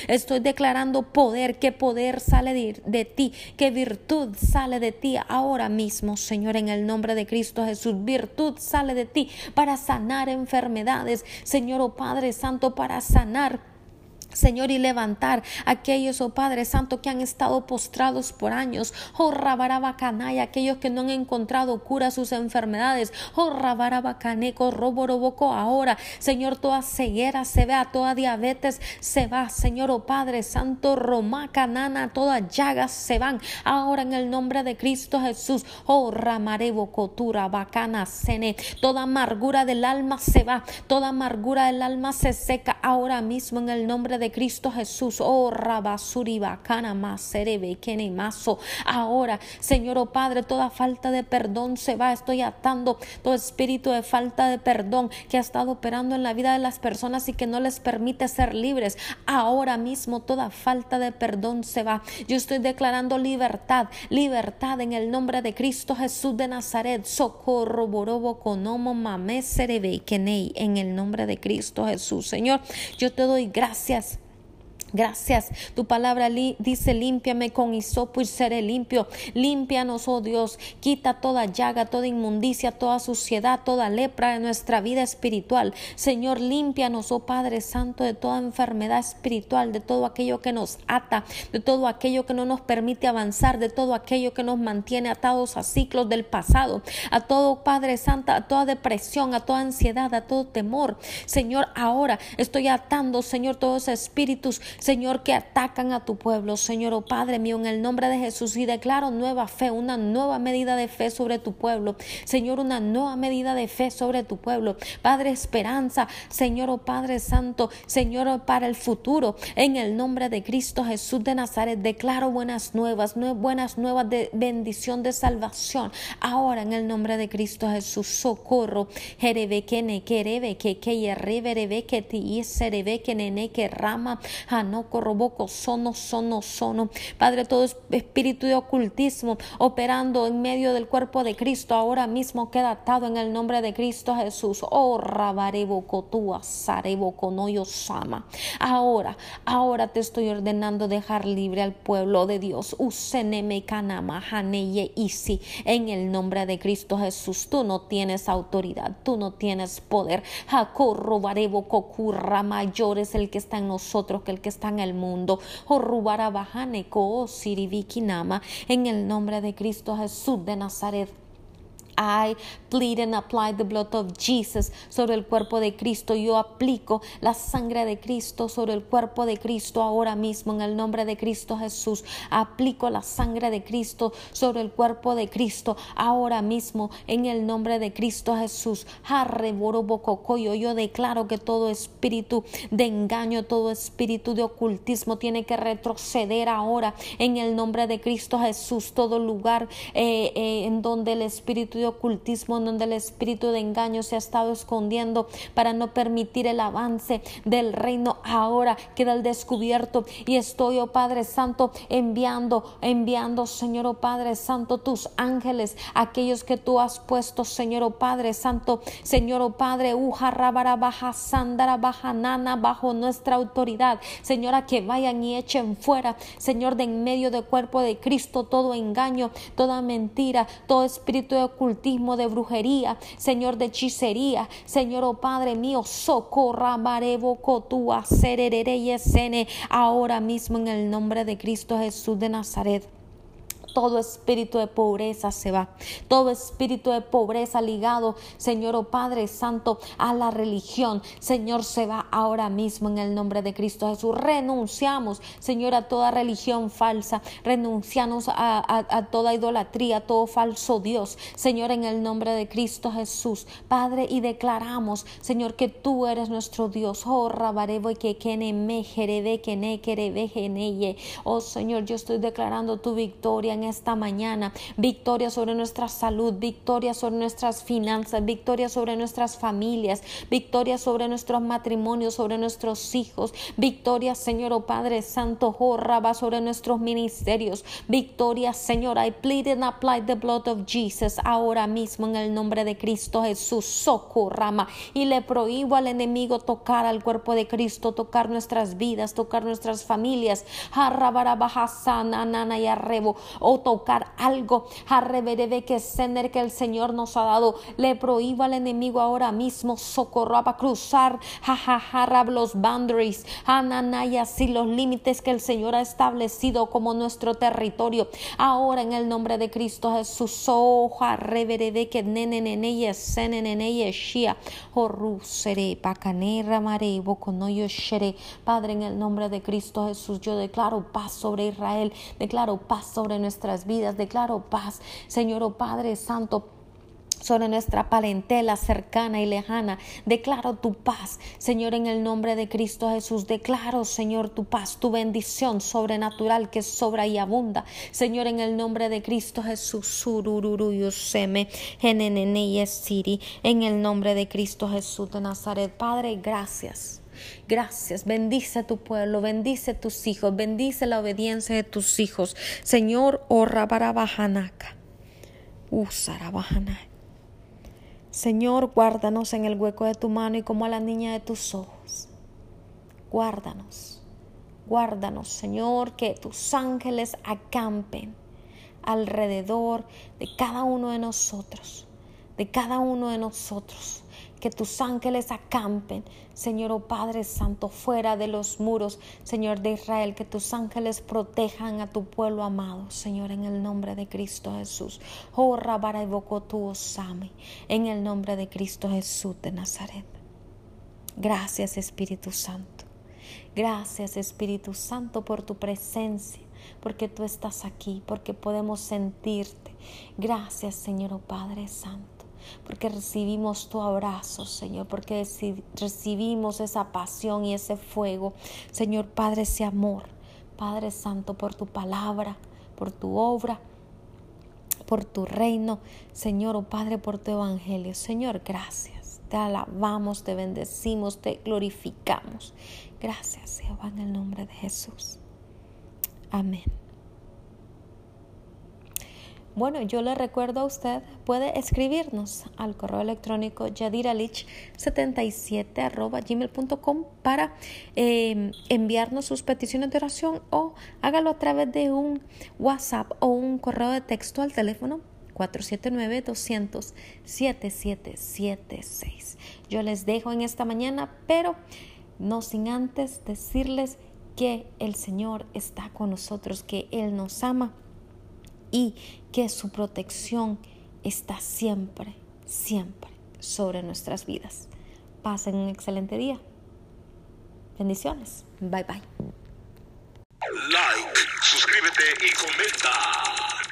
Estoy declarando poder, que poder sale de, de ti, que virtud sale de ti ahora mismo, Señor, en el nombre de Cristo Jesús. Virtud sale de ti para sanar enfermedades, Señor, oh Padre Padre Santo, para sanar Señor, y levantar aquellos, oh Padre Santo, que han estado postrados por años, oh Rabarabacanay, aquellos que no han encontrado cura a sus enfermedades, oh Rabarabacaneco, Roboroboco, ahora, Señor, toda ceguera se vea, toda diabetes se va, Señor, oh Padre Santo, Romacanana, todas llagas se van, ahora en el nombre de Cristo Jesús, oh Ramarebo, Cotura, Bacana, Sene, toda amargura del alma se va, toda amargura del alma se seca, ahora mismo en el nombre de Cristo Jesús. Oh, Rabasuri Bacana Maserebe Maso. Ahora, Señor, oh Padre, toda falta de perdón se va. Estoy atando todo espíritu de falta de perdón que ha estado operando en la vida de las personas y que no les permite ser libres. Ahora mismo toda falta de perdón se va. Yo estoy declarando libertad, libertad en el nombre de Cristo Jesús de Nazaret. Socorro, borobo, conomo, mamé, serebe, en el nombre de Cristo Jesús. Señor, yo te doy gracias Gracias. Tu palabra dice, límpiame con hisopo y seré limpio. Límpianos, oh Dios. Quita toda llaga, toda inmundicia, toda suciedad, toda lepra de nuestra vida espiritual. Señor, límpianos, oh Padre Santo, de toda enfermedad espiritual, de todo aquello que nos ata, de todo aquello que no nos permite avanzar, de todo aquello que nos mantiene atados a ciclos del pasado, a todo Padre Santo, a toda depresión, a toda ansiedad, a todo temor. Señor, ahora estoy atando, Señor, todos espíritus Señor, que atacan a tu pueblo, Señor, oh Padre mío, en el nombre de Jesús y declaro nueva fe, una nueva medida de fe sobre tu pueblo, Señor, una nueva medida de fe sobre tu pueblo, Padre, esperanza, Señor, oh Padre Santo, Señor, oh, para el futuro, en el nombre de Cristo Jesús de Nazaret, declaro buenas nuevas, buenas nuevas de bendición, de salvación, ahora en el nombre de Cristo Jesús, socorro, que que nene que rama, no corroboco, sono, sono, sono. Padre, todo espíritu de ocultismo operando en medio del cuerpo de Cristo ahora mismo queda atado en el nombre de Cristo Jesús. Oh, sama. Ahora, ahora te estoy ordenando dejar libre al pueblo de Dios. Isi. En el nombre de Cristo Jesús, tú no tienes autoridad, tú no tienes poder. Jacorro barebo kokura mayor es el que está en nosotros que el que está en el mundo. En el nombre de Cristo Jesús de Nazaret. I plead and apply the blood of Jesus sobre el cuerpo de Cristo. Yo aplico la sangre de Cristo sobre el cuerpo de Cristo ahora mismo en el nombre de Cristo Jesús. Aplico la sangre de Cristo sobre el cuerpo de Cristo ahora mismo en el nombre de Cristo Jesús. Yo declaro que todo espíritu de engaño, todo espíritu de ocultismo tiene que retroceder ahora en el nombre de Cristo Jesús. Todo lugar eh, eh, en donde el espíritu de ocultismo, donde el espíritu de engaño se ha estado escondiendo para no permitir el avance del reino. Ahora queda el descubierto y estoy, oh Padre Santo, enviando, enviando, Señor, oh Padre Santo, tus ángeles, aquellos que tú has puesto, Señor, oh Padre Santo, Señor, oh Padre, uja, rabara, baja, sandara, baja, nana, bajo nuestra autoridad, Señora, que vayan y echen fuera, Señor, de en medio del cuerpo de Cristo todo engaño, toda mentira, todo espíritu de ocultismo de brujería, Señor, de hechicería, Señor, oh Padre mío, socorra, cotua, sererere y ahora mismo en el nombre de Cristo Jesús de Nazaret todo espíritu de pobreza se va. Todo espíritu de pobreza ligado, Señor o oh Padre Santo, a la religión, Señor, se va ahora mismo en el nombre de Cristo Jesús. Renunciamos, Señor, a toda religión falsa. Renunciamos a, toda idolatría, a todo falso Dios, Señor, en el nombre de Cristo Jesús. Padre, y declaramos, Señor, que tú eres nuestro Dios. Oh, que me Oh, Señor, yo estoy declarando tu victoria esta mañana. Victoria sobre nuestra salud, victoria sobre nuestras finanzas, victoria sobre nuestras familias, victoria sobre nuestros matrimonios, sobre nuestros hijos, victoria, Señor, oh Padre Santo, va sobre nuestros ministerios, victoria, Señor. I plead and apply the blood of Jesus ahora mismo en el nombre de Cristo Jesús, socorrama. Y le prohíbo al enemigo tocar al cuerpo de Cristo, tocar nuestras vidas, tocar nuestras familias, nana y arrebo, o tocar algo, que sender que el Señor nos ha dado. Le prohíbo al enemigo ahora mismo socorro a cruzar jajaja los boundaries, ananayas y los límites que el Señor ha establecido como nuestro territorio. Ahora en el nombre de Cristo Jesús, soja reverede que nene nene yesene nene yeshia, seré pacanera mare boconoyo shere. Padre, en el nombre de Cristo Jesús, yo declaro paz sobre Israel, declaro paz sobre nuestra vidas. Declaro paz, Señor, oh Padre Santo sobre nuestra parentela cercana y lejana. Declaro tu paz, Señor, en el nombre de Cristo Jesús. Declaro, Señor, tu paz, tu bendición sobrenatural que sobra y abunda. Señor, en el nombre de Cristo Jesús. En el nombre de Cristo Jesús de Nazaret. Padre, gracias. Gracias. Bendice a tu pueblo, bendice a tus hijos, bendice la obediencia de tus hijos. Señor, oh Rabarabajanaka. Usarabajanaka. Señor, guárdanos en el hueco de tu mano y como a la niña de tus ojos. Guárdanos, guárdanos, Señor, que tus ángeles acampen alrededor de cada uno de nosotros, de cada uno de nosotros que tus ángeles acampen, Señor, oh Padre Santo, fuera de los muros, Señor de Israel, que tus ángeles protejan a tu pueblo amado, Señor, en el nombre de Cristo Jesús. Oh, Rabara tu Osame, en el nombre de Cristo Jesús de Nazaret. Gracias, Espíritu Santo. Gracias, Espíritu Santo, por tu presencia porque tú estás aquí, porque podemos sentirte. Gracias, Señor, oh Padre Santo porque recibimos tu abrazo, Señor, porque recibimos esa pasión y ese fuego. Señor Padre, ese amor. Padre Santo, por tu palabra, por tu obra, por tu reino. Señor, oh Padre, por tu evangelio. Señor, gracias. Te alabamos, te bendecimos, te glorificamos. Gracias, Jehová, en el nombre de Jesús. Amén. Bueno, yo le recuerdo a usted, puede escribirnos al correo electrónico yadiralich77 gmail.com para em, enviarnos sus peticiones de oración o hágalo a través de un WhatsApp o un correo de texto al teléfono 479-200-7776. Yo les dejo en esta mañana, pero no sin antes decirles que el Señor está con nosotros, que Él nos ama y que su protección está siempre, siempre sobre nuestras vidas. Pasen un excelente día. Bendiciones. Bye bye. Like, suscríbete y comenta.